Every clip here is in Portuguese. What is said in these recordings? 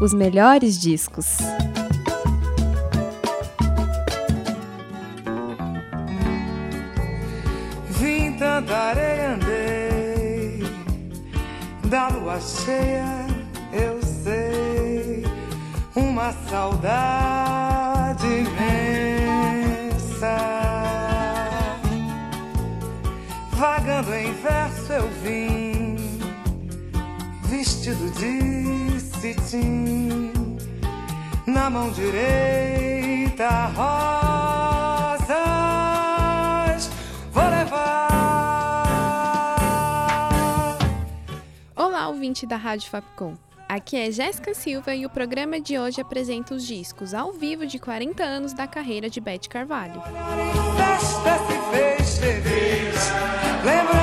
Os melhores discos. Vim tanta areia, andei da lua cheia, eu sei, uma saudade imensa. Vagando em verso eu vim, vestido de na mão direita rosas, vou levar. Olá, ouvinte da Rádio Fapcom. Aqui é Jéssica Silva e o programa de hoje apresenta os discos ao vivo de 40 anos da carreira de Beth Carvalho. Festa se fez feliz, lembrando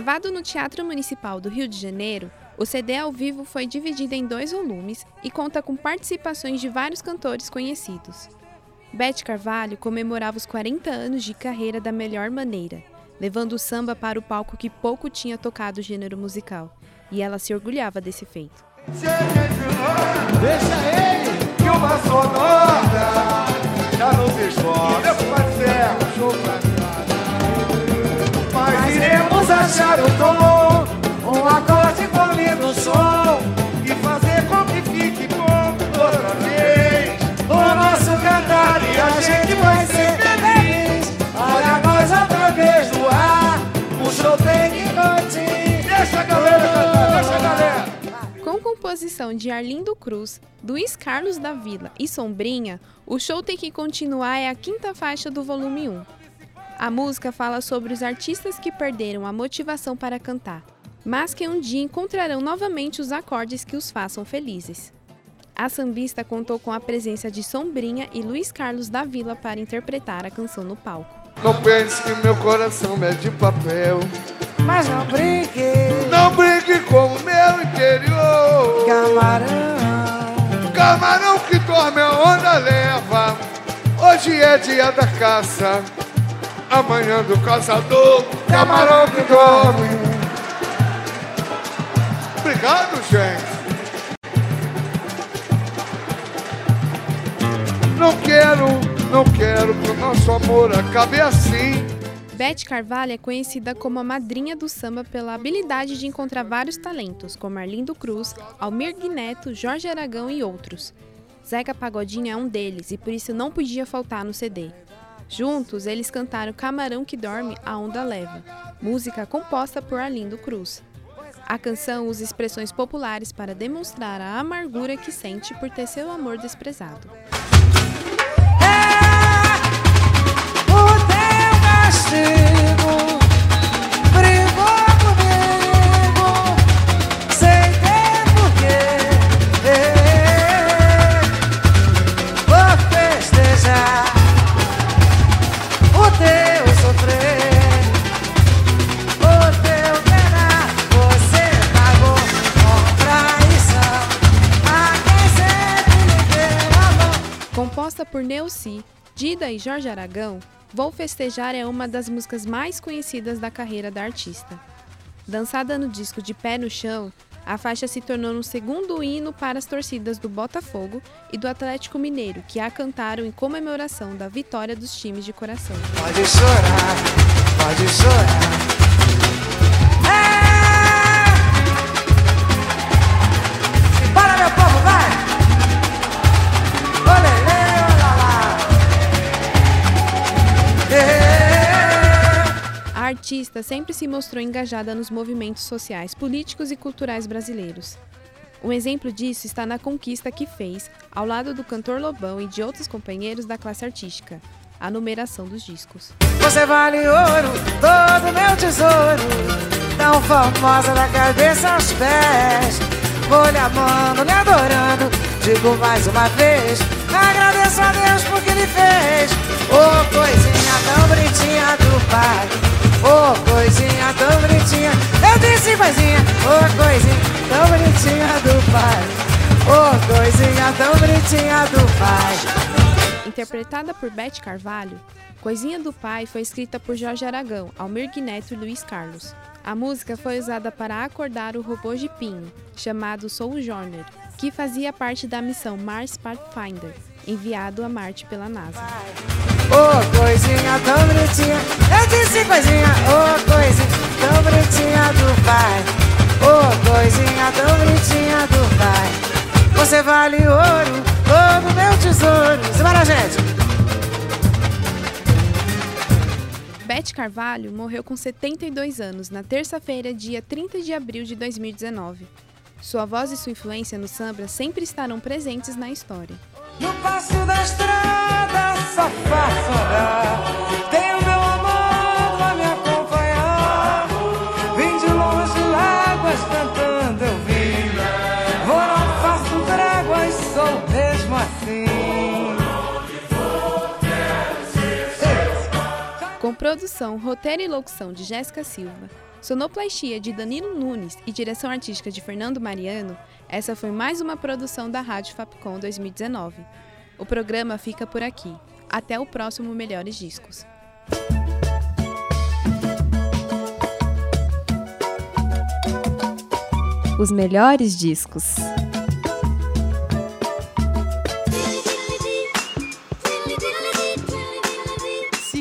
Gravado no Teatro Municipal do Rio de Janeiro, o CD ao vivo foi dividido em dois volumes e conta com participações de vários cantores conhecidos. Beth Carvalho comemorava os 40 anos de carreira da melhor maneira, levando o samba para o palco que pouco tinha tocado o gênero musical, e ela se orgulhava desse feito. Deixa ele que uma sonora já não se esforça. O tom, um acorde som e fazer com que fique bom outra vez. O nosso cantar e a gente vai ser feliz. Olha nós outra vez no ar, o show tem que. Deixa a galera cantar, deixa a galera. Com composição de Arlindo Cruz, Luiz Carlos da Vila e Sombrinha, o show tem que continuar é a quinta faixa do volume 1. A música fala sobre os artistas que perderam a motivação para cantar, mas que um dia encontrarão novamente os acordes que os façam felizes. A sambista contou com a presença de Sombrinha e Luiz Carlos da Vila para interpretar a canção no palco. Não pense que meu coração é de papel. Mas não brinque, Não brinque com o meu interior. camarão. Camarão que dorme a onda leva. Hoje é dia da caça. Amanhã do caçador. Camarão que dorme. Obrigado, gente. Não quero, não quero que o nosso amor acabe assim. Beth Carvalho é conhecida como a madrinha do samba pela habilidade de encontrar vários talentos, como Arlindo Cruz, Almir Neto, Jorge Aragão e outros. Zeca Pagodinho é um deles e por isso não podia faltar no CD. Juntos, eles cantaram Camarão que Dorme, a Onda Leva, música composta por Arlindo Cruz. A canção usa expressões populares para demonstrar a amargura que sente por ter seu amor desprezado. Composta por Neuci, Dida e Jorge Aragão, Vou Festejar é uma das músicas mais conhecidas da carreira da artista. Dançada no disco De Pé no Chão, a faixa se tornou um segundo hino para as torcidas do Botafogo e do Atlético Mineiro, que a cantaram em comemoração da vitória dos times de coração. Pode chorar, pode chorar. Artista sempre se mostrou engajada nos movimentos sociais, políticos e culturais brasileiros. Um exemplo disso está na conquista que fez, ao lado do cantor Lobão e de outros companheiros da classe artística. a numeração dos discos. Você vale ouro, todo meu tesouro. Tão famosa da cabeça aos pés. Vou lhe amando, lhe adorando. Digo mais uma vez: agradeço a Deus por que ele fez. Oh, coisinha tão bonitinha do pai. Ô oh, coisinha tão bonitinha. Eu disse coisinha, ô oh, coisinha tão bonitinha do pai. Ô oh, coisinha tão bonitinha do pai. Interpretada por Beth Carvalho, Coisinha do Pai foi escrita por Jorge Aragão, Almir Guineto e Luiz Carlos. A música foi usada para acordar o robô de Pinho, chamado Sojourner, que fazia parte da missão Mars Pathfinder, enviado a Marte pela NASA. Oh, coisinha tão bonitinha, eu disse coisinha, oh, coisinha tão bonitinha do pai. Oh, coisinha tão bonitinha do pai. Você vale ouro, todo meu tesouro. Simbora, gente! Beth Carvalho morreu com 72 anos na terça-feira, dia 30 de abril de 2019. Sua voz e sua influência no samba sempre estarão presentes na história. No passo da estrada, só Com produção, roteiro e locução de Jéssica Silva, sonoplastia de Danilo Nunes e direção artística de Fernando Mariano, essa foi mais uma produção da Rádio Fapcom 2019. O programa fica por aqui. Até o próximo Melhores Discos. Os melhores discos.